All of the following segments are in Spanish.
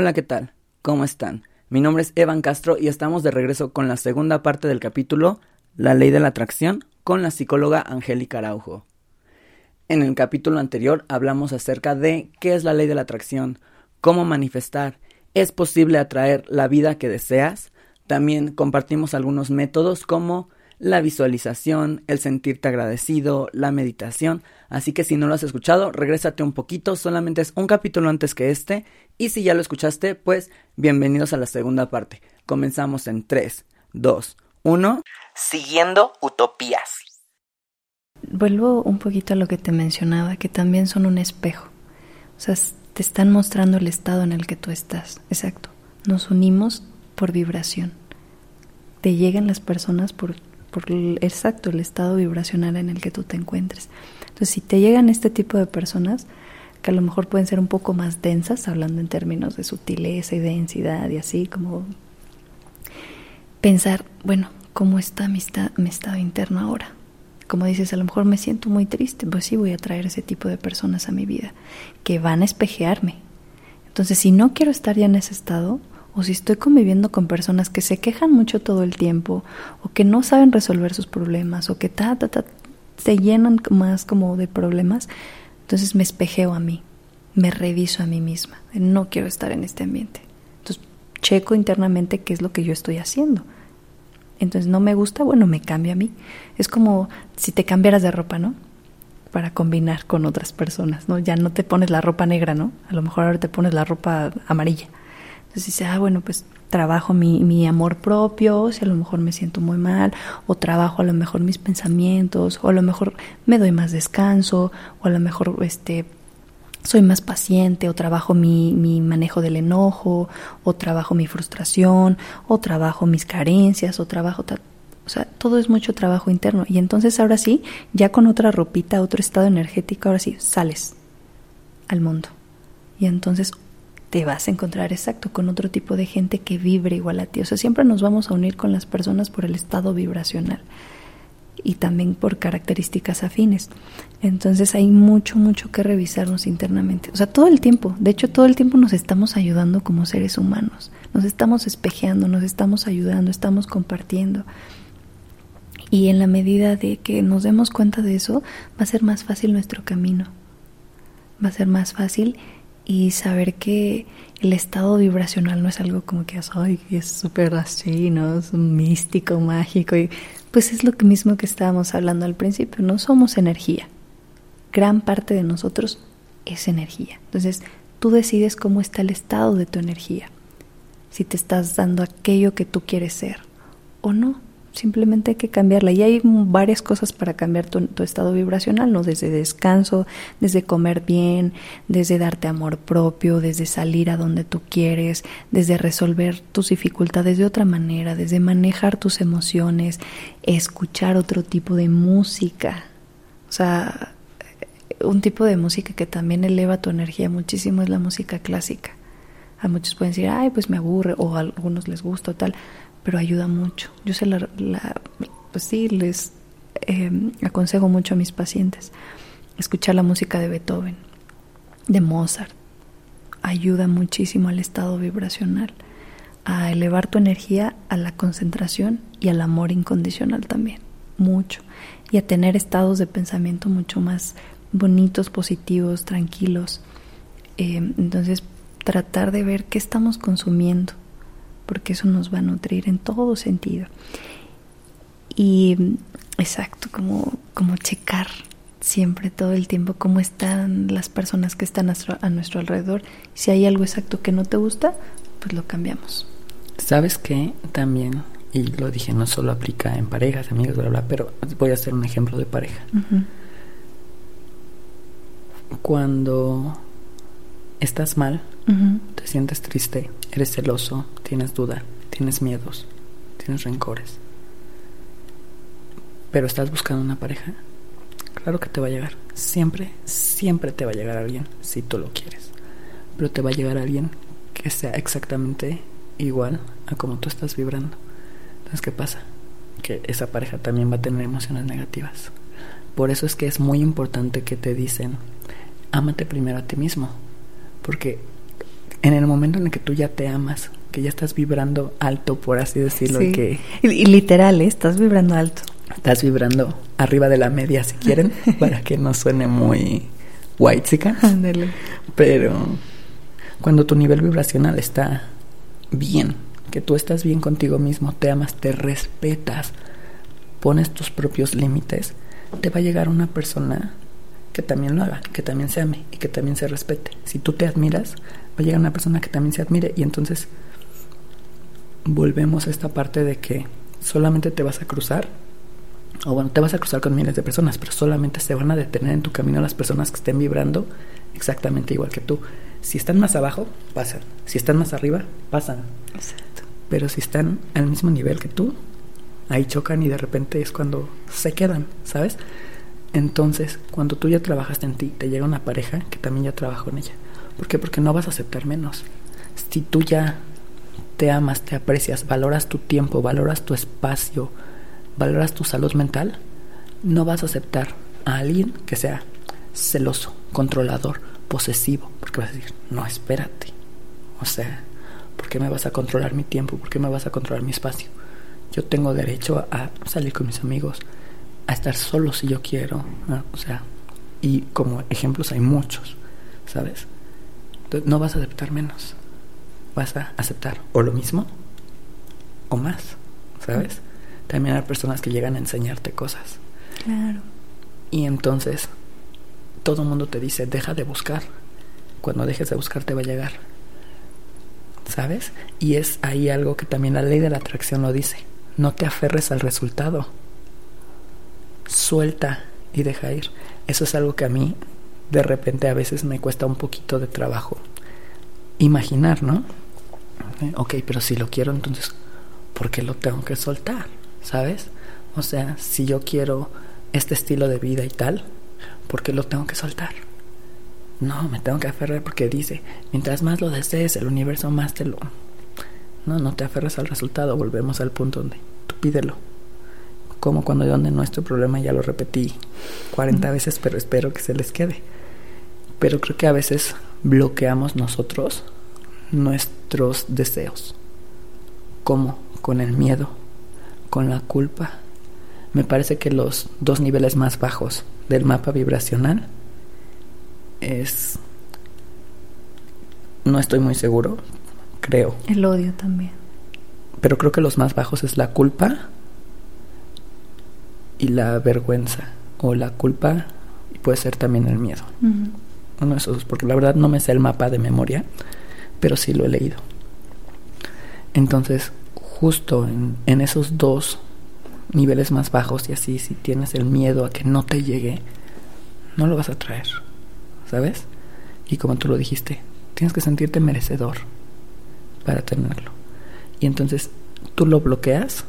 Hola, ¿qué tal? ¿Cómo están? Mi nombre es Evan Castro y estamos de regreso con la segunda parte del capítulo La ley de la atracción con la psicóloga Angélica Araujo. En el capítulo anterior hablamos acerca de qué es la ley de la atracción, cómo manifestar, es posible atraer la vida que deseas. También compartimos algunos métodos como la visualización, el sentirte agradecido, la meditación. Así que si no lo has escuchado, regrésate un poquito, solamente es un capítulo antes que este. Y si ya lo escuchaste, pues bienvenidos a la segunda parte. Comenzamos en 3, 2, 1. Siguiendo utopías. Vuelvo un poquito a lo que te mencionaba, que también son un espejo. O sea, te están mostrando el estado en el que tú estás. Exacto. Nos unimos por vibración. Te llegan las personas por exacto el estado vibracional en el que tú te encuentres. Entonces, si te llegan este tipo de personas, que a lo mejor pueden ser un poco más densas, hablando en términos de sutileza y densidad y así, como pensar, bueno, ¿cómo está mi, mi estado interno ahora? Como dices, a lo mejor me siento muy triste, pues sí voy a traer ese tipo de personas a mi vida, que van a espejearme. Entonces, si no quiero estar ya en ese estado, o si estoy conviviendo con personas que se quejan mucho todo el tiempo o que no saben resolver sus problemas o que ta, ta, ta, se llenan más como de problemas, entonces me espejeo a mí, me reviso a mí misma. No quiero estar en este ambiente. Entonces checo internamente qué es lo que yo estoy haciendo. Entonces no me gusta, bueno, me cambio a mí. Es como si te cambiaras de ropa, ¿no? Para combinar con otras personas, ¿no? Ya no te pones la ropa negra, ¿no? A lo mejor ahora te pones la ropa amarilla entonces dice, ah, bueno, pues trabajo mi, mi amor propio, si a lo mejor me siento muy mal, o trabajo a lo mejor mis pensamientos, o a lo mejor me doy más descanso, o a lo mejor este soy más paciente, o trabajo mi, mi manejo del enojo, o trabajo mi frustración, o trabajo mis carencias, o trabajo o sea, todo es mucho trabajo interno. Y entonces ahora sí, ya con otra ropita, otro estado energético, ahora sí, sales al mundo. Y entonces te vas a encontrar exacto con otro tipo de gente que vibre igual a ti. O sea, siempre nos vamos a unir con las personas por el estado vibracional y también por características afines. Entonces hay mucho, mucho que revisarnos internamente. O sea, todo el tiempo, de hecho todo el tiempo nos estamos ayudando como seres humanos, nos estamos espejeando, nos estamos ayudando, estamos compartiendo. Y en la medida de que nos demos cuenta de eso, va a ser más fácil nuestro camino. Va a ser más fácil y saber que el estado vibracional no es algo como que Ay, es súper así, ¿no? Es místico, mágico. Y pues es lo mismo que estábamos hablando al principio, no somos energía. Gran parte de nosotros es energía. Entonces, tú decides cómo está el estado de tu energía. Si te estás dando aquello que tú quieres ser o no simplemente hay que cambiarla. Y hay varias cosas para cambiar tu, estado vibracional, ¿no? Desde descanso, desde comer bien, desde darte amor propio, desde salir a donde tú quieres, desde resolver tus dificultades de otra manera, desde manejar tus emociones, escuchar otro tipo de música. O sea, un tipo de música que también eleva tu energía muchísimo es la música clásica. A muchos pueden decir, ay, pues me aburre, o a algunos les gusta o tal pero ayuda mucho. Yo se la, pues sí, les em, aconsejo mucho a mis pacientes escuchar la música de Beethoven, de Mozart. Ayuda muchísimo al estado vibracional, a elevar tu energía, a la concentración y al amor incondicional también, mucho. Y a tener estados de pensamiento mucho más bonitos, positivos, tranquilos. Em, entonces, tratar de ver qué estamos consumiendo porque eso nos va a nutrir en todo sentido. Y exacto, como, como checar siempre todo el tiempo cómo están las personas que están a nuestro, alrededor. Si hay algo exacto que no te gusta, pues lo cambiamos. ¿Sabes qué? También, y lo dije, no solo aplica en parejas, amigos, bla, bla, pero voy a hacer un ejemplo de pareja. Cuando estás mal, te sientes triste, eres celoso, tienes duda, tienes miedos, tienes rencores, pero estás buscando una pareja, claro que te va a llegar. Siempre, siempre te va a llegar alguien si tú lo quieres. Pero te va a llegar alguien que sea exactamente igual a como tú estás vibrando. Entonces, ¿qué pasa? Que esa pareja también va a tener emociones negativas. Por eso es que es muy importante que te dicen, ámate primero a ti mismo. Porque en el momento en el que tú ya te amas, que ya estás vibrando alto, por así decirlo, y que... Y, literal, ¿eh? estás vibrando alto. Estás vibrando arriba de la media, si quieren, para que no suene muy white Pero cuando tu nivel vibracional está bien, que tú estás bien contigo mismo, te amas, te respetas, pones tus propios límites, te va a llegar una persona que también lo haga, que también se ame y que también se respete. Si tú te admiras, va a llegar una persona que también se admire y entonces volvemos a esta parte de que solamente te vas a cruzar, o bueno, te vas a cruzar con miles de personas, pero solamente se van a detener en tu camino las personas que estén vibrando exactamente igual que tú. Si están más abajo, pasan. Si están más arriba, pasan. Exacto. Pero si están al mismo nivel que tú, ahí chocan y de repente es cuando se quedan, ¿sabes? Entonces, cuando tú ya trabajaste en ti, te llega una pareja que también ya trabajó en ella. ¿Por qué? Porque no vas a aceptar menos. Si tú ya te amas, te aprecias, valoras tu tiempo, valoras tu espacio, valoras tu salud mental, no vas a aceptar a alguien que sea celoso, controlador, posesivo, porque vas a decir, no, espérate. O sea, ¿por qué me vas a controlar mi tiempo? ¿Por qué me vas a controlar mi espacio? Yo tengo derecho a salir con mis amigos, a estar solo si yo quiero. O sea, y como ejemplos hay muchos, ¿sabes? Entonces, no vas a aceptar menos. Vas a aceptar o lo mismo o más, ¿sabes? También hay personas que llegan a enseñarte cosas. Claro. Y entonces todo el mundo te dice, deja de buscar. Cuando dejes de buscar te va a llegar. ¿Sabes? Y es ahí algo que también la ley de la atracción lo dice. No te aferres al resultado suelta y deja ir. Eso es algo que a mí de repente a veces me cuesta un poquito de trabajo imaginar, ¿no? Ok, pero si lo quiero, entonces, ¿por qué lo tengo que soltar? ¿Sabes? O sea, si yo quiero este estilo de vida y tal, ¿por qué lo tengo que soltar? No, me tengo que aferrar porque dice, mientras más lo desees, el universo más te lo... No, no te aferres al resultado, volvemos al punto donde tú pídelo como cuando donde nuestro problema ya lo repetí 40 veces, pero espero que se les quede. Pero creo que a veces bloqueamos nosotros nuestros deseos. ¿Cómo? Con el miedo, con la culpa. Me parece que los dos niveles más bajos del mapa vibracional es... No estoy muy seguro, creo. El odio también. Pero creo que los más bajos es la culpa y la vergüenza o la culpa y puede ser también el miedo. Uno de esos, porque la verdad no me sé el mapa de memoria, pero sí lo he leído. Entonces, justo en, en esos dos niveles más bajos y así, si tienes el miedo a que no te llegue, no lo vas a traer, ¿sabes? Y como tú lo dijiste, tienes que sentirte merecedor para tenerlo. Y entonces tú lo bloqueas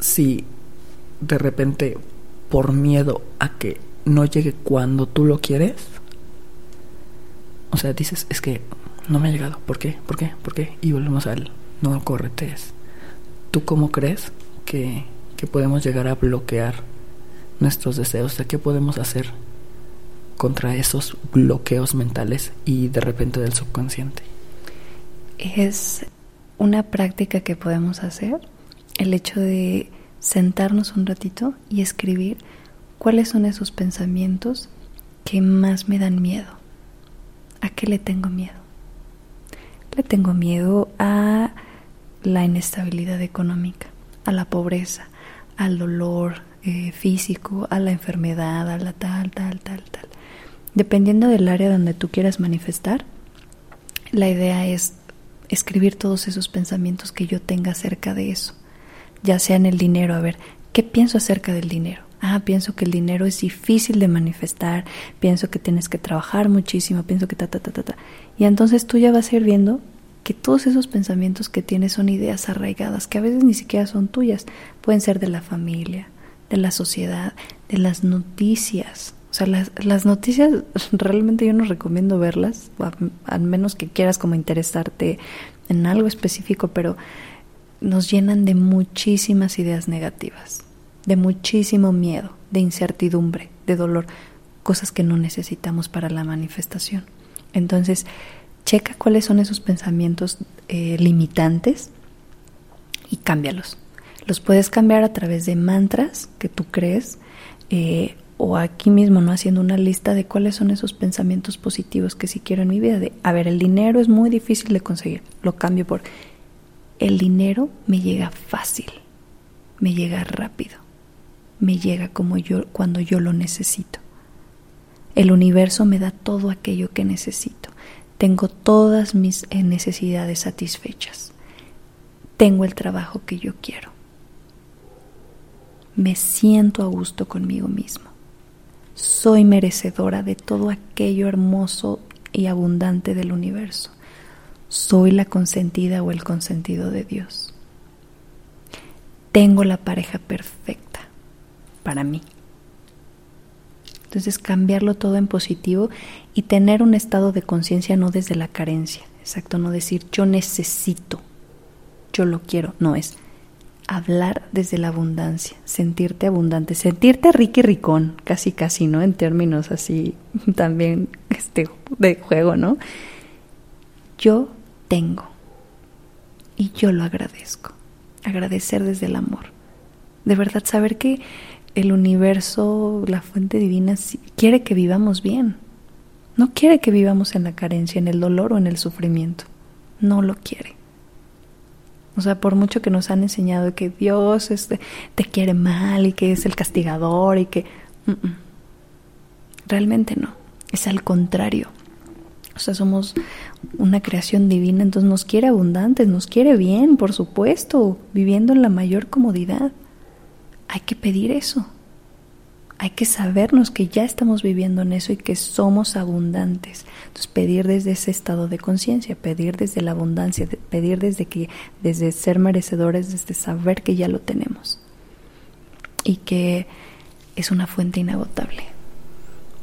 si de repente por miedo a que no llegue cuando tú lo quieres? O sea, dices, es que no me ha llegado. ¿Por qué? ¿Por qué? ¿Por qué? Y volvemos al no corretes. ¿Tú cómo crees que, que podemos llegar a bloquear nuestros deseos? ¿De qué podemos hacer contra esos bloqueos mentales y de repente del subconsciente? Es una práctica que podemos hacer el hecho de sentarnos un ratito y escribir cuáles son esos pensamientos que más me dan miedo. ¿A qué le tengo miedo? Le tengo miedo a la inestabilidad económica, a la pobreza, al dolor eh, físico, a la enfermedad, a la tal, tal, tal, tal. Dependiendo del área donde tú quieras manifestar, la idea es escribir todos esos pensamientos que yo tenga acerca de eso ya sea en el dinero, a ver, ¿qué pienso acerca del dinero? Ah, pienso que el dinero es difícil de manifestar, pienso que tienes que trabajar muchísimo, pienso que ta, ta, ta, ta, ta. Y entonces tú ya vas a ir viendo que todos esos pensamientos que tienes son ideas arraigadas, que a veces ni siquiera son tuyas, pueden ser de la familia, de la sociedad, de las noticias. O sea, las, las noticias realmente yo no recomiendo verlas, al menos que quieras como interesarte en algo específico, pero nos llenan de muchísimas ideas negativas, de muchísimo miedo, de incertidumbre, de dolor, cosas que no necesitamos para la manifestación. Entonces, checa cuáles son esos pensamientos eh, limitantes y cámbialos. Los puedes cambiar a través de mantras que tú crees eh, o aquí mismo, ¿no? Haciendo una lista de cuáles son esos pensamientos positivos que sí quiero en mi vida. De, a ver, el dinero es muy difícil de conseguir. Lo cambio por, el dinero me llega fácil, me llega rápido, me llega como yo, cuando yo lo necesito. El universo me da todo aquello que necesito. Tengo todas mis eh, necesidades satisfechas. Tengo el trabajo que yo quiero me siento a gusto conmigo mismo. Soy merecedora de todo aquello hermoso y abundante del universo. Soy la consentida o el consentido de Dios. Tengo la pareja perfecta para mí. Entonces cambiarlo todo en positivo y tener un estado de conciencia no desde la carencia. Exacto, no decir yo necesito, yo lo quiero, no es hablar desde la abundancia, sentirte abundante, sentirte rico y ricón, casi casi, ¿no? En términos así también este, de juego, ¿no? Yo tengo y yo lo agradezco. Agradecer desde el amor. De verdad, saber que el universo, la fuente divina, quiere que vivamos bien. No quiere que vivamos en la carencia, en el dolor o en el sufrimiento. No lo quiere. O sea, por mucho que nos han enseñado que Dios este, te quiere mal y que es el castigador y que... Realmente no, es al contrario. O sea, somos una creación divina, entonces nos quiere abundantes, nos quiere bien, por supuesto, viviendo en la mayor comodidad. Hay que pedir eso hay que sabernos que ya estamos viviendo en eso y que somos abundantes. Entonces pedir desde ese estado de conciencia, pedir desde la abundancia, pedir desde que desde ser merecedores, desde saber que ya lo tenemos y que es una fuente inagotable.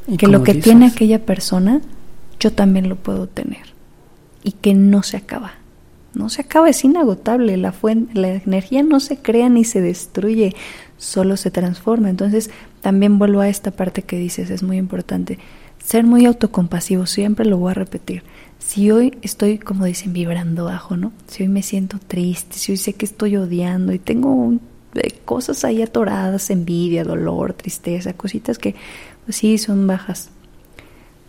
Y que lo que tiene aquella persona yo también lo puedo tener y que no se acaba. No se acaba, es inagotable. La, fuente, la energía no se crea ni se destruye, solo se transforma. Entonces, también vuelvo a esta parte que dices, es muy importante. Ser muy autocompasivo, siempre lo voy a repetir. Si hoy estoy, como dicen, vibrando bajo, ¿no? Si hoy me siento triste, si hoy sé que estoy odiando y tengo cosas ahí atoradas, envidia, dolor, tristeza, cositas que pues sí son bajas.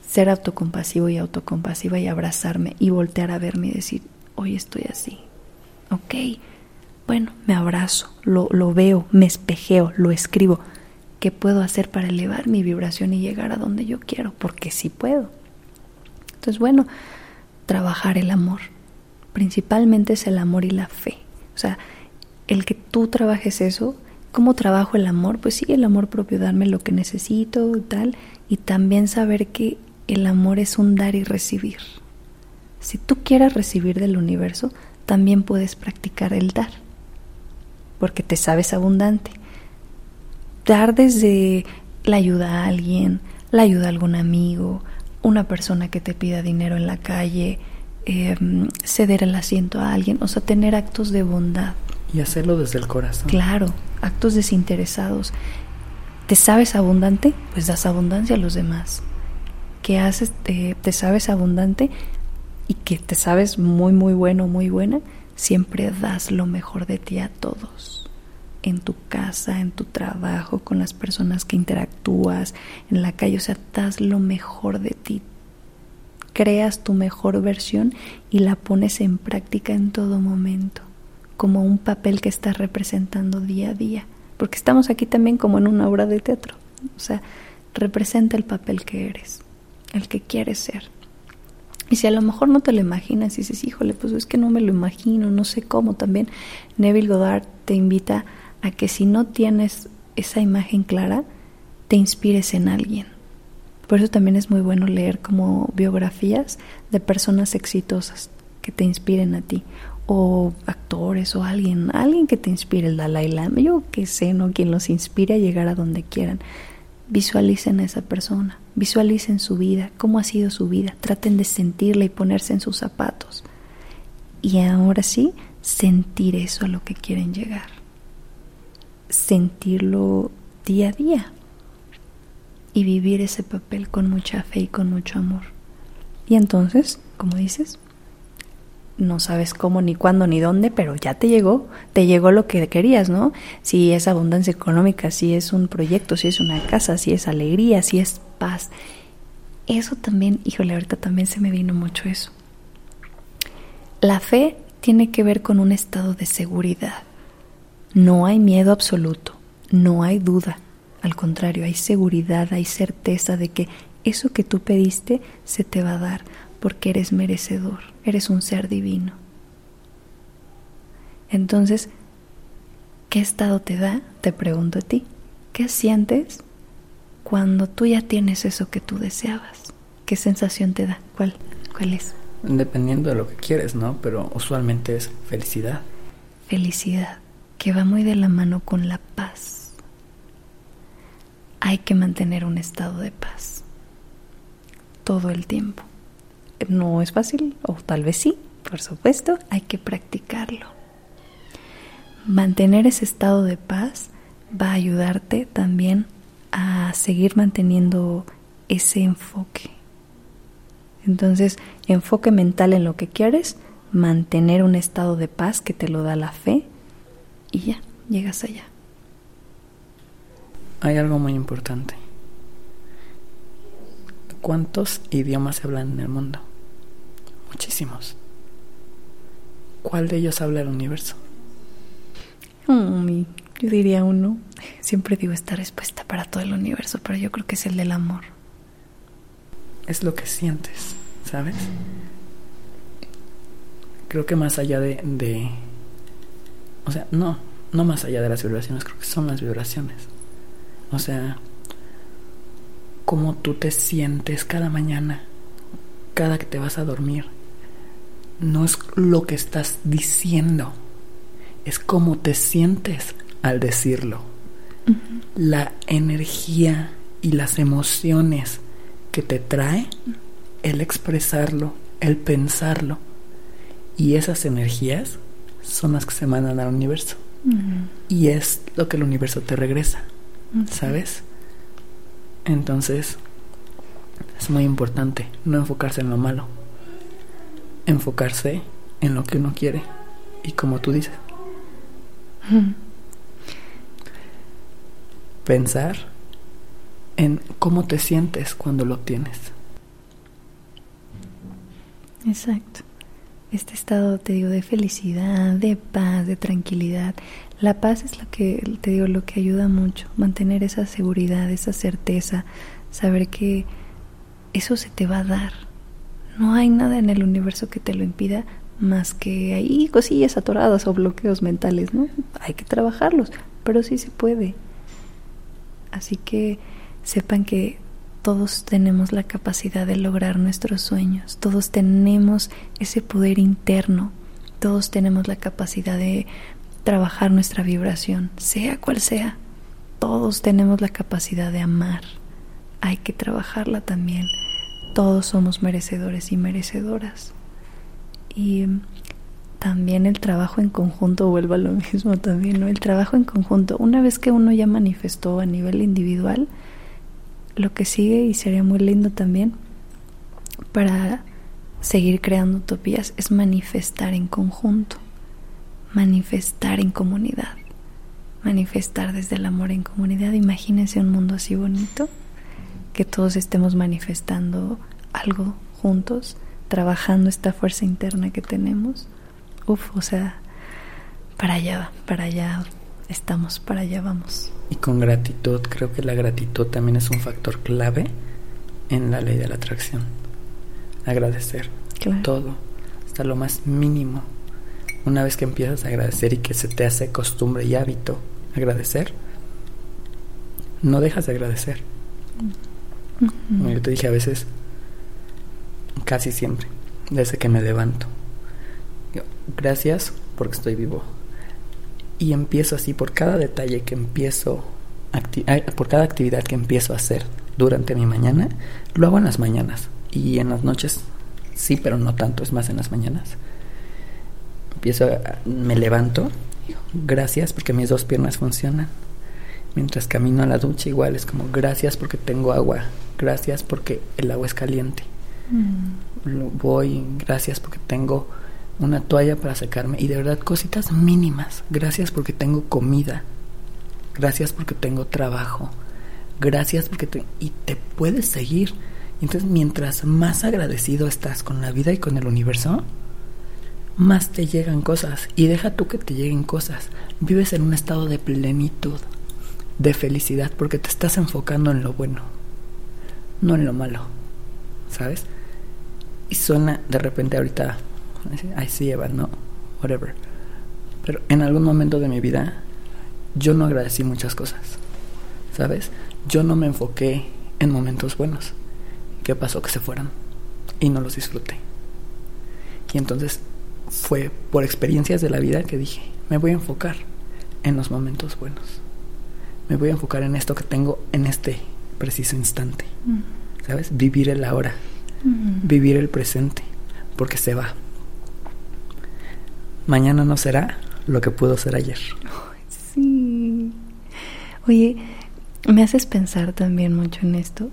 Ser autocompasivo y autocompasiva y abrazarme y voltear a verme y decir, hoy estoy así. Ok, bueno, me abrazo, lo, lo veo, me espejeo, lo escribo ¿Qué puedo hacer para elevar mi vibración y llegar a donde yo quiero? Porque sí puedo. Entonces, bueno, trabajar el amor. Principalmente es el amor y la fe. O sea, el que tú trabajes eso, ¿cómo trabajo el amor? Pues sí, el amor propio, darme lo que necesito, tal, y también saber que el amor es un dar y recibir. Si tú quieres recibir del universo, también puedes practicar el dar, porque te sabes abundante dar desde la ayuda a alguien, la ayuda a algún amigo, una persona que te pida dinero en la calle, em, ceder el asiento a alguien, o sea, tener actos de bondad. Y hacerlo desde el corazón. Claro, actos desinteresados. ¿Te sabes abundante? Pues das abundancia a los demás. ¿Qué haces? Te, te sabes abundante y que te sabes muy, muy bueno, muy buena. Siempre das lo mejor de ti a todos en tu casa, en tu trabajo, con las personas que interactúas, en la calle, o sea, das lo mejor de ti. Creas tu mejor versión y la pones en práctica en todo momento, como un papel que estás representando día a día, porque estamos aquí también como en una obra de teatro, o sea, representa el papel que eres, el que quieres ser. Y si a lo mejor no te lo imaginas y dices, híjole, pues es que no me lo imagino, no sé cómo, también Neville Goddard te invita a que si no tienes esa imagen clara, te inspires en alguien. Por eso también es muy bueno leer como biografías de personas exitosas que te inspiren a ti o actores o alguien, alguien que te inspire, el Dalai Lama, yo que sé, ¿no? Quien los inspire a llegar a donde quieran. Visualicen a esa persona, visualicen su vida, cómo ha sido su vida, traten de sentirla y ponerse en sus zapatos. Y ahora sí, sentir eso a lo que quieren llegar sentirlo día a día y vivir ese papel con mucha fe y con mucho amor. Y entonces como dices, no sabes cómo, ni cuándo, ni dónde, pero ya te llegó, te llegó lo que querías, ¿no? Si es abundancia económica, si es un proyecto, si es una casa, si es alegría, si es paz. Eso también, híjole, ahorita también se me vino mucho eso. La fe tiene que ver con un estado de seguridad. No hay miedo absoluto, no hay duda. Al contrario, hay seguridad, hay certeza de que eso que tú pediste se te va a dar porque eres merecedor, eres un ser divino. Entonces, ¿qué estado te da? Te pregunto a ti. ¿Qué sientes cuando tú ya tienes eso que tú deseabas? ¿Qué sensación te da? ¿Cuál? ¿Cuál es? Dependiendo de lo que quieres, ¿no? Pero usualmente es felicidad. Felicidad, que va muy de la mano con la paz. Hay que mantener un estado de paz todo el tiempo. No es fácil, o tal vez sí, por supuesto, hay que practicarlo. Mantener ese estado de paz va a ayudarte también a seguir manteniendo ese enfoque. Entonces, enfoque mental en lo que quieres, mantener un estado de paz que te lo da la fe y ya, llegas allá. Hay algo muy importante. ¿Cuántos idiomas se hablan en el mundo? Muchísimos. ¿Cuál de ellos habla el universo? yo diría uno. Siempre digo esta respuesta para todo el universo, pero yo creo que es el del amor. Es lo que sientes, ¿sabes? Creo que más allá de, de o sea, no, no más allá de las vibraciones, creo que son las vibraciones. O sea, cómo tú te sientes cada mañana, cada que te vas a dormir. No es lo que estás diciendo, es cómo te sientes al decirlo. La energía y las emociones que te trae el expresarlo, el pensarlo. Y esas energías son las que se mandan al universo. Y es lo que el universo te regresa, ¿sabes? Entonces, es muy importante no enfocarse en lo malo, enfocarse en lo que uno quiere y como tú dices. Pensar en cómo te sientes cuando lo obtienes. Exacto. Este estado, te digo, de felicidad, de paz, de tranquilidad, la paz es lo que, te digo, lo que ayuda mucho, mantener esa seguridad, esa certeza, saber que eso se te va a dar. No hay nada en el universo que te lo impida más que hay cosillas atoradas o bloqueos mentales, ¿no? Hay que trabajarlos, pero sí se puede. Así que sepan que todos tenemos la capacidad de lograr nuestros sueños, todos tenemos ese poder interno, todos tenemos la capacidad de trabajar nuestra vibración, sea cual sea. Todos tenemos la capacidad de amar. Hay que trabajarla también. Todos somos merecedores y merecedoras. Y también el trabajo en conjunto vuelve a lo mismo también, ¿no? El trabajo en conjunto. Una vez que uno ya manifestó a nivel individual, lo que sigue y sería muy lindo también para seguir creando utopías es manifestar en conjunto manifestar en comunidad, manifestar desde el amor en comunidad. Imagínense un mundo así bonito, que todos estemos manifestando algo juntos, trabajando esta fuerza interna que tenemos. Uf, o sea, para allá, para allá estamos, para allá vamos. Y con gratitud, creo que la gratitud también es un factor clave en la ley de la atracción. Agradecer todo, hasta lo más mínimo una vez que empiezas a agradecer y que se te hace costumbre y hábito agradecer, no dejas de agradecer. Yo te dije a veces, casi siempre, desde que me levanto. gracias porque estoy vivo. Y empiezo así por cada detalle que empiezo, por cada actividad que empiezo a hacer durante mi mañana, lo hago en las mañanas. Y en las noches sí, pero no tanto, es más en las mañanas empiezo, me levanto, gracias porque mis dos piernas funcionan. Mientras camino a la ducha igual es como gracias porque tengo agua, gracias porque el agua es caliente. Mm. voy, gracias porque tengo una toalla para secarme y de verdad cositas mínimas. Gracias porque tengo comida. Gracias porque tengo trabajo. Gracias porque te... y te puedes seguir. Entonces, mientras más agradecido estás con la vida y con el universo, más te llegan cosas. Y deja tú que te lleguen cosas. Vives en un estado de plenitud, de felicidad, porque te estás enfocando en lo bueno, no en lo malo. ¿Sabes? Y suena de repente ahorita ay sí, Eva, no, whatever. Pero en algún momento de mi vida yo no agradecí muchas cosas, ¿sabes? Yo no me enfoqué en momentos buenos. ¿Qué pasó? Que se fueron y no los disfruté. Y entonces fue por experiencias de la vida que dije, me voy a enfocar en los momentos buenos. Me voy a enfocar en esto que tengo en este preciso instante. Mm. ¿Sabes? Vivir el ahora. Mm. Vivir el presente. Porque se va mañana no será lo que pudo ser ayer. sí. Oye, me haces pensar también mucho en esto.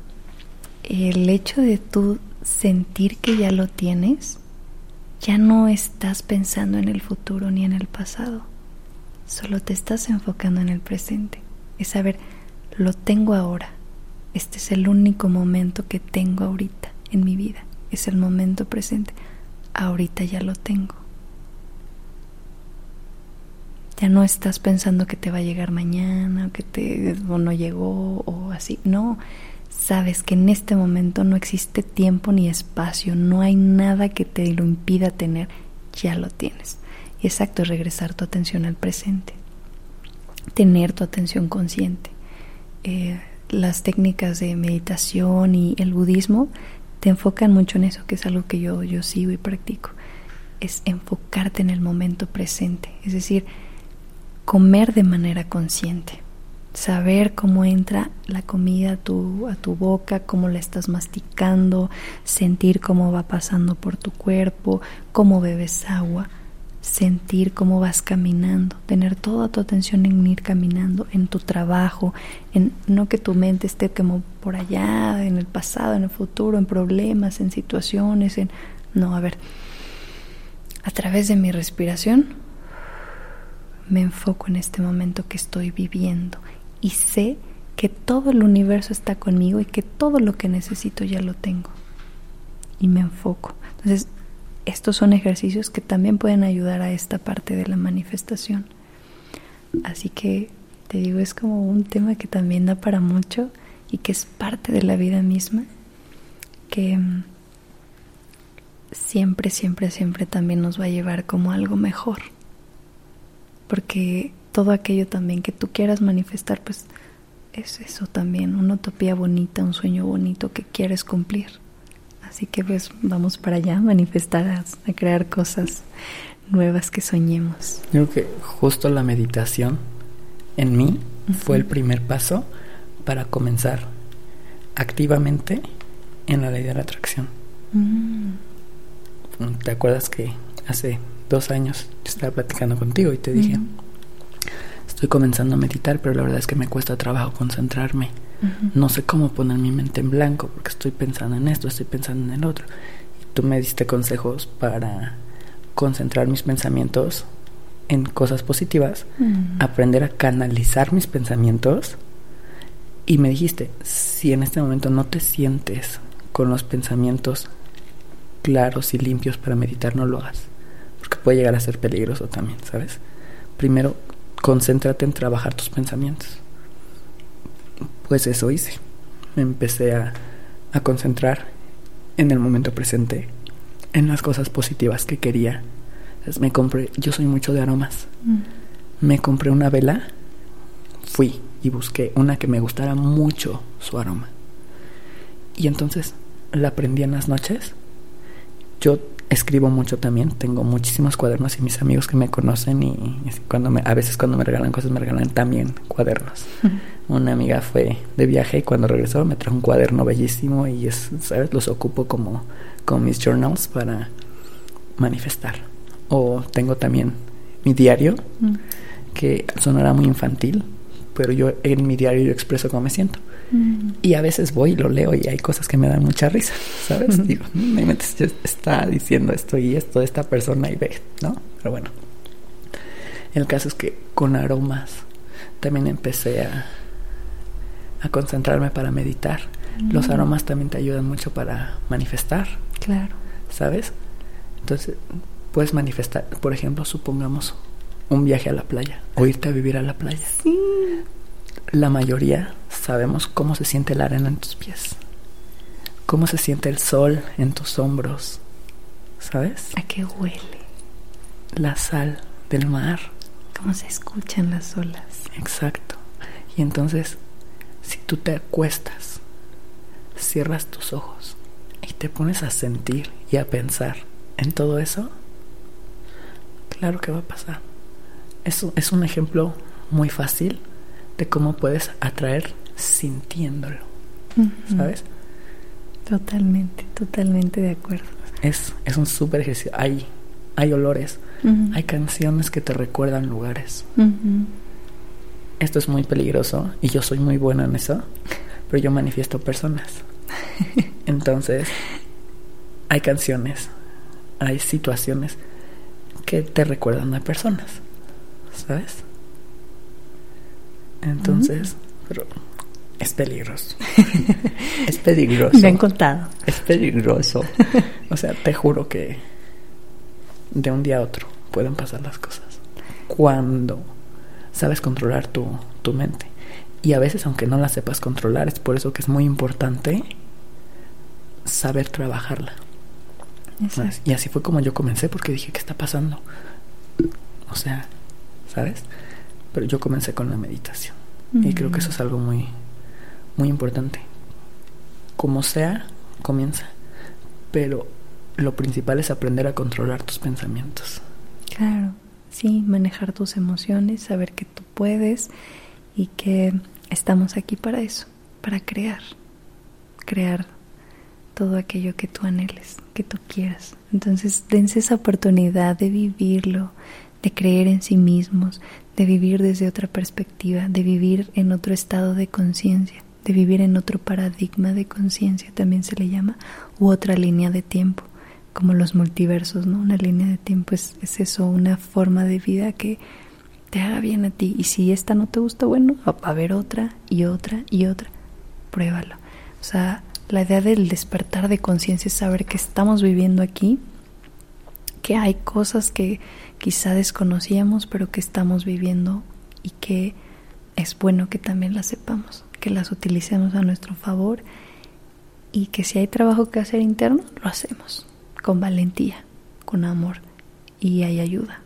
El hecho de tú sentir que ya lo tienes, ya no estás pensando en el futuro ni en el pasado. Solo te estás enfocando en el presente. Es saber, lo tengo ahora. Este es el único momento que tengo ahorita en mi vida. Es el momento presente. Ahorita ya lo tengo. Ya no estás pensando que te va a llegar mañana o que te no llegó o así. No, sabes que en este momento no existe tiempo ni espacio, no hay nada que te lo impida tener, ya lo tienes. Y exacto, es regresar tu atención al presente, tener tu atención consciente. Eh, las técnicas de meditación y el budismo te enfocan mucho en eso, que es algo que yo, yo sigo y practico. Es enfocarte en el momento presente, es decir, comer de manera consciente, saber cómo entra la comida a tu, a tu boca, cómo la estás masticando, sentir cómo va pasando por tu cuerpo, cómo bebes agua, sentir cómo vas caminando, tener toda tu atención en ir caminando, en tu trabajo, en no que tu mente esté como por allá, en el pasado, en el futuro, en problemas, en situaciones, en no, a ver, a través de mi respiración me enfoco en este momento que estoy viviendo y sé que todo el universo está conmigo y que todo lo que necesito ya lo tengo. Y me enfoco. Entonces, estos son ejercicios que también pueden ayudar a esta parte de la manifestación. Así que te digo, es como un tema que también da para mucho y que es parte de la vida misma, que mm, siempre, siempre, siempre también nos va a llevar como algo mejor porque todo aquello también que tú quieras manifestar, pues es eso también, una utopía bonita, un sueño bonito que quieres cumplir. Así que pues vamos para allá, manifestar, a, crear cosas nuevas que soñemos. Creo que justo la meditación en mí fue el primer paso para comenzar activamente en la ley de la atracción. Mm. ¿Te acuerdas que hace dos años estaba platicando contigo y te dije, estoy comenzando a meditar, pero la verdad es que me cuesta trabajo concentrarme. No sé cómo poner mi mente en blanco porque estoy pensando en esto, estoy pensando en el otro. Y tú me diste consejos para concentrar mis pensamientos en cosas positivas, aprender a canalizar mis pensamientos. Y me dijiste, si en este momento no te sientes con los pensamientos claros y limpios para meditar, no lo hagas porque puede llegar a ser peligroso también, ¿sabes? Primero, concéntrate en trabajar tus pensamientos. Pues eso hice. Me empecé a, a concentrar en el momento presente, en las cosas positivas que quería. Entonces me compré, yo soy mucho de aromas. Mm. Me compré una vela, fui y busqué una que me gustara mucho su aroma. Y entonces la prendí en las noches. Yo escribo mucho también, tengo muchísimos cuadernos y mis amigos que me conocen y cuando me, a veces cuando me regalan cosas me regalan también cuadernos. Una amiga fue de viaje y cuando regresó me trajo un cuaderno bellísimo y es, ¿sabes? Los ocupo como, como mis journals para manifestar. O tengo también mi diario, que sonará muy infantil, pero yo en mi diario yo expreso cómo me siento. Y a veces voy y lo leo y hay cosas que me dan mucha risa, ¿sabes? Digo, mi mente está diciendo esto y esto de esta persona y ve, ¿no? Pero bueno. El caso es que con aromas también empecé a, a concentrarme para meditar. Los aromas también te ayudan mucho para manifestar. Claro. ¿Sabes? Entonces, puedes manifestar, por ejemplo, supongamos un viaje a la playa o irte a vivir a la playa. Sí. La mayoría sabemos cómo se siente la arena en tus pies, cómo se siente el sol en tus hombros, ¿sabes? ¿A qué huele? La sal del mar. ¿Cómo se escuchan las olas? Exacto. Y entonces, si tú te acuestas, cierras tus ojos y te pones a sentir y a pensar en todo eso, claro que va a pasar. Eso es un ejemplo muy fácil de cómo puedes atraer sintiéndolo. ¿Sabes? Totalmente, totalmente de acuerdo. Es, es un súper ejercicio. Hay, hay olores, hay canciones que te recuerdan lugares. Esto es muy peligroso y yo soy muy buena en eso, pero yo manifiesto personas. Entonces, hay canciones, hay situaciones que te recuerdan a personas, ¿sabes? Entonces, pero es peligroso. es peligroso. Me han contado. Es peligroso. o sea, te juro que de un día a otro pueden pasar las cosas. Cuando sabes controlar tu, tu mente. Y a veces, aunque no la sepas controlar, es por eso que es muy importante saber trabajarla. Y así fue como yo comencé, porque dije, ¿qué está pasando? O sea, ¿sabes? Pero yo comencé con la meditación. Y creo que eso es algo muy, muy importante. Como sea, comienza. Pero lo principal es aprender a controlar tus pensamientos. Claro, sí, manejar tus emociones, saber que tú puedes y que estamos aquí para eso, para crear, crear todo aquello que tú anheles, que tú quieras. Entonces, dense esa oportunidad de vivirlo, de creer en sí mismos, de vivir desde otra perspectiva, de vivir en otro estado de conciencia, de vivir en otro paradigma de conciencia, también se le llama, u otra línea de tiempo, como los multiversos, ¿no? Una línea de tiempo es, es eso, una forma de vida que te haga bien a ti. Y si esta no te gusta, bueno, va a haber otra y otra y otra. Pruébalo. O sea, la idea del despertar de conciencia es saber que estamos viviendo aquí, que hay cosas que quizá desconocíamos, pero que estamos viviendo y que es bueno que también las sepamos, que las utilicemos a nuestro favor y que si hay trabajo que hacer interno, lo hacemos con valentía, con amor y hay ayuda.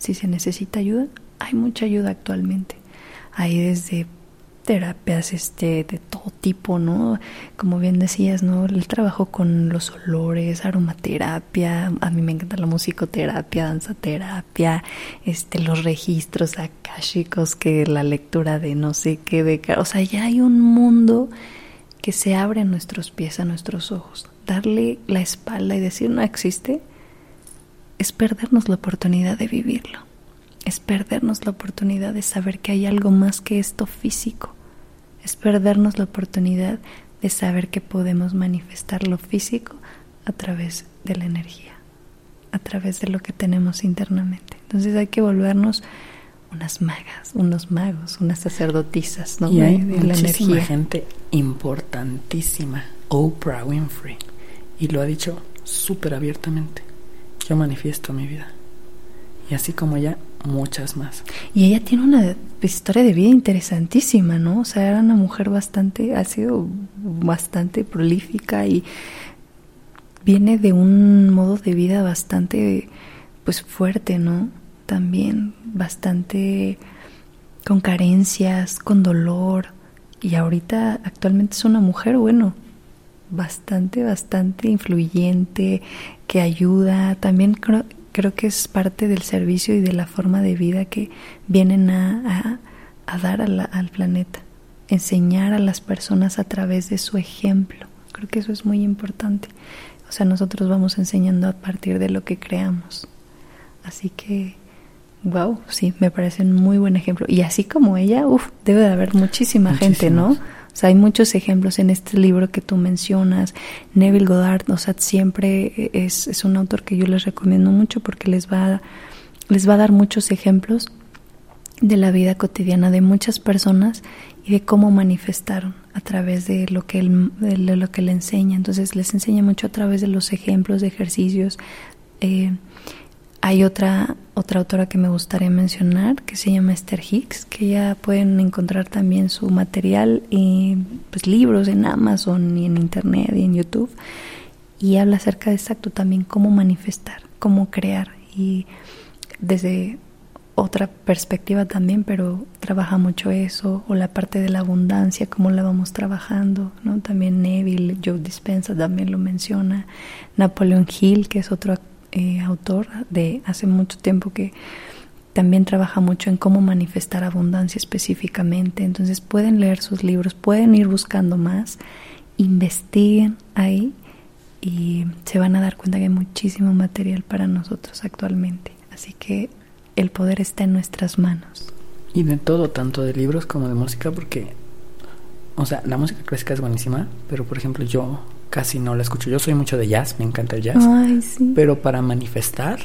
Si se necesita ayuda, hay mucha ayuda actualmente. Hay desde terapias este de todo tipo, ¿no? Como bien decías, ¿no? El trabajo con los olores, aromaterapia, a mí me encanta la musicoterapia, danzaterapia, este los registros akáshicos que la lectura de no sé qué de, o sea, ya hay un mundo que se abre a nuestros pies, a nuestros ojos. Darle la espalda y decir no existe es perdernos la oportunidad de vivirlo es perdernos la oportunidad de saber que hay algo más que esto físico, es perdernos la oportunidad de saber que podemos manifestar lo físico a través de la energía, a través de lo que tenemos internamente. Entonces hay que volvernos unas magas, unos magos, unas sacerdotisas, ¿no? Y hay de, la energía. gente importantísima, Oprah Winfrey, y lo ha dicho súper abiertamente. Yo manifiesto mi vida. Y así como ella, muchas más. Y ella tiene una historia de vida interesantísima, ¿no? O sea, era una mujer bastante, ha sido bastante prolífica y viene de un modo de vida bastante, pues fuerte, ¿no? También bastante con carencias, con dolor. Y ahorita actualmente es una mujer, bueno, bastante, bastante influyente, que ayuda. También creo, creo que es parte del servicio y de la forma de vida que vienen a, dar al planeta, enseñar a las personas a través de su ejemplo. Creo que eso es muy importante. O sea, nosotros vamos enseñando a partir de lo que creamos. Así que, wow, sí, me parece un muy buen ejemplo. Y así como ella, uff, debe de haber muchísima gente, ¿no? Hay muchos ejemplos en este libro que tú mencionas. Neville Goddard, o sea, siempre es, es un autor que yo les recomiendo mucho porque les va, les va a dar muchos ejemplos de la vida cotidiana de muchas personas y de cómo manifestaron a través de lo que él, de lo que le enseña. Entonces les enseña mucho a través de los ejemplos, ejercicios. Eh, hay otra, otra autora que me gustaría mencionar que se llama Esther Hicks, que ya pueden encontrar también su material y pues libros en Amazon y en internet y en YouTube. Y habla acerca de exacto también cómo manifestar, cómo crear y desde otra perspectiva también, pero trabaja mucho eso, o la parte de la abundancia, cómo la vamos trabajando, ¿no? También Neville, Joe Dispenza también lo menciona, Napoleon Hill, que es otro eh, autor de hace mucho tiempo que también trabaja mucho en cómo manifestar abundancia específicamente, entonces pueden leer sus libros, pueden ir buscando más, investiguen ahí y se van a dar cuenta que hay muchísimo material para nosotros actualmente. Así que el poder está en nuestras manos. Y de todo, tanto de libros como de música, porque, o sea, la música clásica es buenísima, pero por ejemplo yo casi no la escucho. Yo soy mucho de jazz, me encanta el jazz. Ay, sí. Pero para manifestar,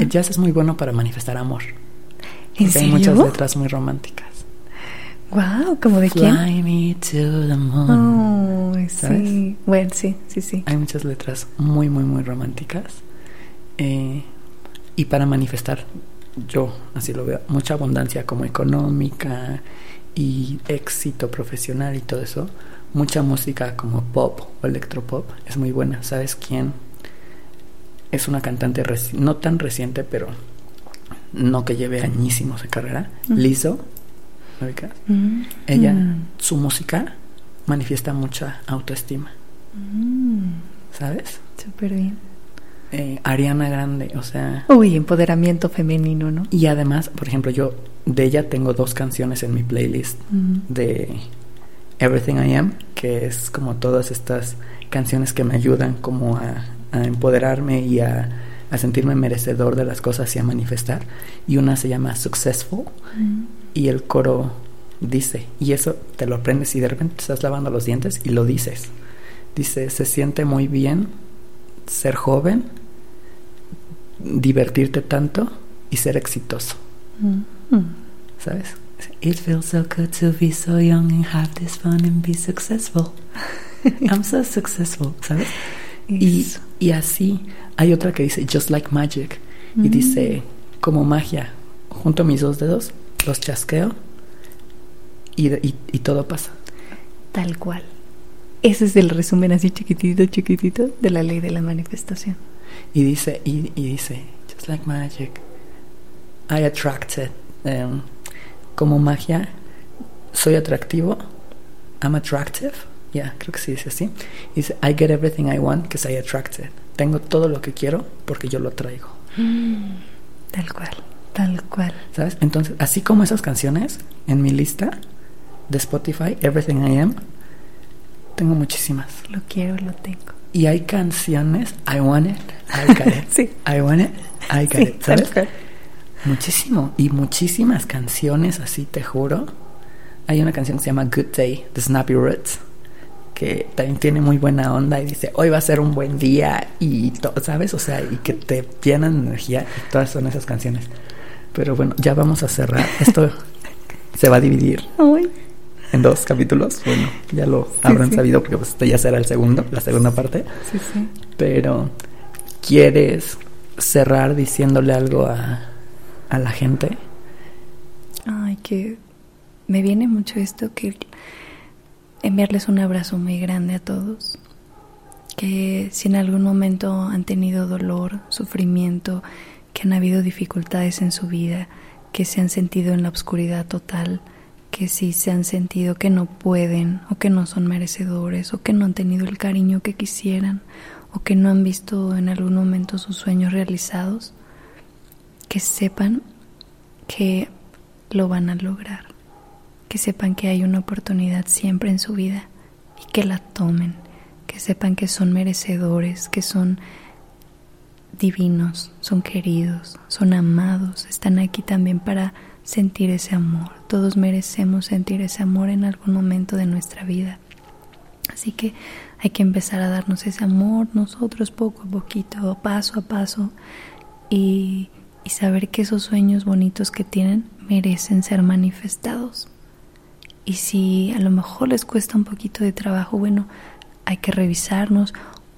el jazz es muy bueno para manifestar amor. ¿En serio? Hay muchas letras muy románticas. Wow, ¿como de quién? Fly me to the moon. Oh, sí. Bueno, sí, sí, sí. Hay muchas letras muy, muy, muy románticas. Eh, y para manifestar yo así lo veo, mucha abundancia como económica y éxito profesional y todo eso, mucha música como pop o electropop es muy buena. ¿Sabes quién? Es una cantante no tan reciente, pero no que lleve añísimos de carrera. Mm. Lizzo, mm. Ella, mm. su música manifiesta mucha autoestima. ¿Sabes? Súper bien. Eh, Ariana Grande, o sea... Uy, empoderamiento femenino, ¿no? Y además, por ejemplo, yo de ella tengo dos canciones en mi playlist de Everything I Am, que es como todas estas canciones que me ayudan como a, empoderarme y a, sentirme merecedor de las cosas y a manifestar. Y una se llama Successful y el coro dice, y eso te lo aprendes y de repente estás lavando los dientes y lo dices. Dice, se siente muy bien ser joven divertirte tanto y ser exitoso. Mm. ¿Sabes? It feels so good to be so young and have this fun and be successful. I'm so successful, ¿sabes? Y, y, así hay otra que dice just like magic y mm. dice como magia. Junto mis dos dedos, los chasqueo y, y, y todo pasa. Tal cual. Ese es el resumen así chiquitito, chiquitito de la ley de la manifestación. Y dice, y, dice, just like magic, I attracted, um, como magia, soy atractivo, I'm attractive, yeah, creo que sí dice así. Dice, I get everything I want because I attracted. Tengo todo lo que quiero porque yo lo traigo. Mm, tal cual, tal cual. ¿Sabes? Entonces, así como esas canciones en mi lista de Spotify, Everything I Am, tengo muchísimas. Lo quiero, lo tengo. Y hay canciones, I want it, I got it. sí. I want it, I got it. ¿Sabes? Muchísimo. Y muchísimas canciones así, te juro. Hay una canción que se llama Good Day, The Snappy Roots, que también tiene muy buena onda y dice, hoy va a ser un buen día y todo, ¿sabes? O sea, y que te llenan de energía. Y todas son esas canciones. Pero bueno, ya vamos a cerrar. Esto se va a dividir. Ay en dos capítulos. Bueno, ya lo habrán sabido porque pues este ya será el segundo, la segunda parte. Sí, sí. Pero, ¿quieres cerrar diciéndole algo a, a la gente? Ay, que me viene mucho esto que enviarles un abrazo muy grande a todos. Que si en algún momento han tenido dolor, sufrimiento, que han habido dificultades en su vida, que se han sentido en la oscuridad total, que si se han sentido que no pueden o que no son merecedores o que no han tenido el cariño que quisieran o que no han visto en algún momento sus sueños realizados, que sepan que lo van a lograr, que sepan que hay una oportunidad siempre en su vida y que la tomen, que sepan que son merecedores, que son divinos, son queridos, son amados, están aquí también para sentir ese amor. Todos merecemos sentir ese amor en algún momento de nuestra vida. Así que hay que empezar a darnos ese amor nosotros poco a poquito, paso a paso y, y saber que esos sueños bonitos que tienen merecen ser manifestados. Y si a lo mejor les cuesta un poquito de trabajo, bueno, hay que revisarnos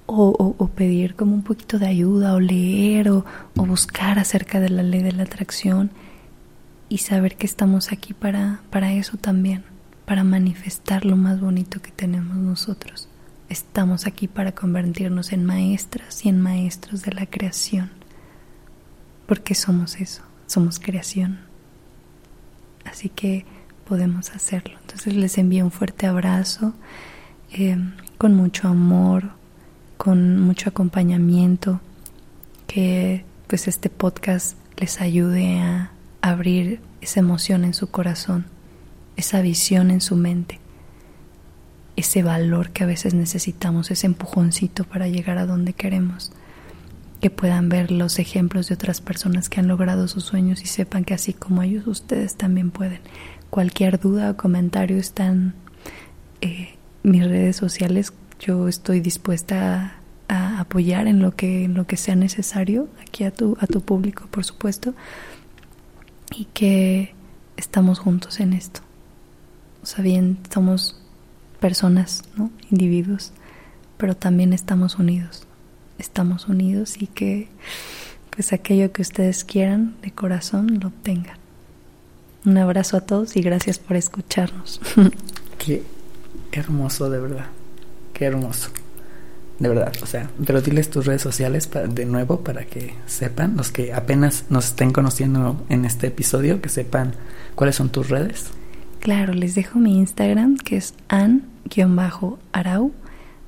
o, pedir como un poquito de ayuda o leer o, buscar acerca de la ley de la atracción y saber que estamos aquí para, para eso también, para manifestar lo más bonito que tenemos nosotros. Estamos aquí para convertirnos en maestras y en maestros de la creación, porque somos eso, somos creación. Así que podemos hacerlo. Entonces les envío un fuerte abrazo, eh, con mucho amor, con mucho acompañamiento, que pues este podcast les ayude a abrir esa emoción en su corazón, esa visión en su mente, ese valor que a veces necesitamos, ese empujoncito para llegar a donde queremos, que puedan ver los ejemplos de otras personas que han logrado sus sueños y sepan que así como ellos, ustedes también pueden. Cualquier duda o comentario están eh, mis redes sociales. Yo estoy dispuesta a, apoyar en lo que en lo que sea necesario aquí a tu a tu público por supuesto. Y que estamos juntos en esto. O sea bien somos personas no individuos pero también estamos unidos estamos unidos y que pues aquello que ustedes quieran de corazón lo obtengan un abrazo a todos y gracias por escucharnos qué hermoso de verdad Qué hermoso. De verdad, o sea, pero diles tus redes sociales de nuevo para que sepan, los que apenas nos estén conociendo en este episodio, que sepan cuáles son tus redes. Claro, les dejo mi Instagram que es an-arau.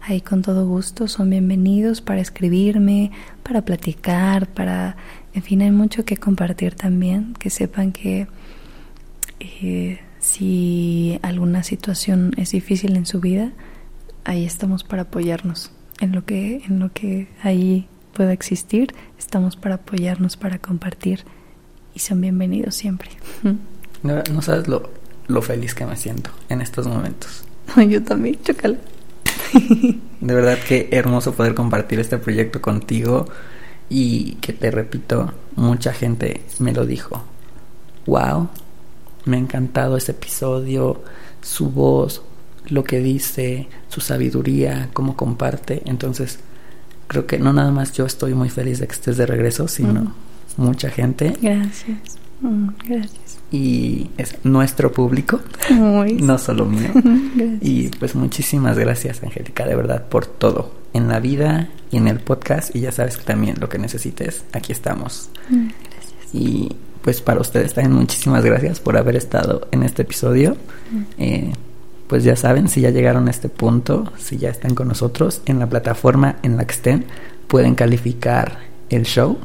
Ahí con todo gusto son bienvenidos para escribirme, para platicar, para... En fin, hay mucho que compartir también, que sepan que eh, si alguna situación es difícil en su vida, ahí estamos para apoyarnos. En lo que, en lo que ahí pueda existir, estamos para apoyarnos, para compartir y son bienvenidos siempre. No, sabes lo, lo, feliz que me siento en estos momentos. Yo también, chocala. De verdad que hermoso poder compartir este proyecto contigo y que te repito, mucha gente me lo dijo. Wow, me ha encantado ese episodio, su voz, lo que dice, su sabiduría, cómo comparte. Entonces, creo que no nada más yo estoy muy feliz de que estés de regreso, sino mucha gente. Gracias. Mm, gracias. Y es nuestro público, no solo mío. Y pues muchísimas gracias, Angélica, de verdad, por todo, en la vida y en el podcast. Y ya sabes que también lo que necesites, aquí estamos. Mm, gracias. Y pues para ustedes también muchísimas gracias por haber estado en este episodio. Mm. Eh, pues ya saben, si ya llegaron a este punto, si ya están con nosotros en la plataforma en la que estén, pueden calificar el show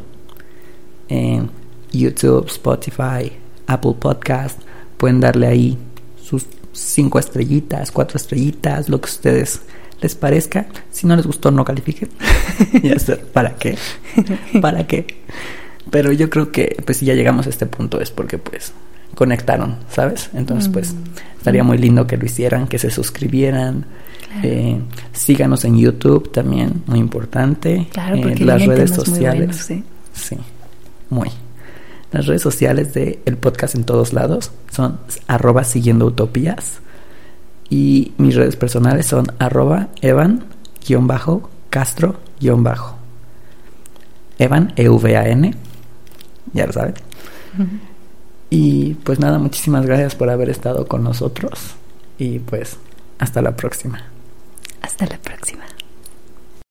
en YouTube, Spotify, Apple Podcast. Pueden darle ahí sus cinco estrellitas, cuatro estrellitas, lo que a ustedes les parezca. Si no les gustó, no califiquen. ya ¿para qué? ¿Para qué? Pero yo creo que pues si ya llegamos a este punto es porque pues conectaron, ¿sabes? Entonces, pues, mm. estaría muy lindo que lo hicieran, que se suscribieran. Eh, síganos en YouTube también, muy importante. Claro, eh, las redes sociales. ¿sí? ¿sí? muy. Las redes sociales de el podcast en todos lados son arroba siguiendo utopías. Y mis redes personales son arroba evan-castro-bajo. Evan, E-V-A-N. Ya lo saben. Y pues nada, muchísimas gracias por haber estado con nosotros y pues hasta la próxima. Hasta la próxima.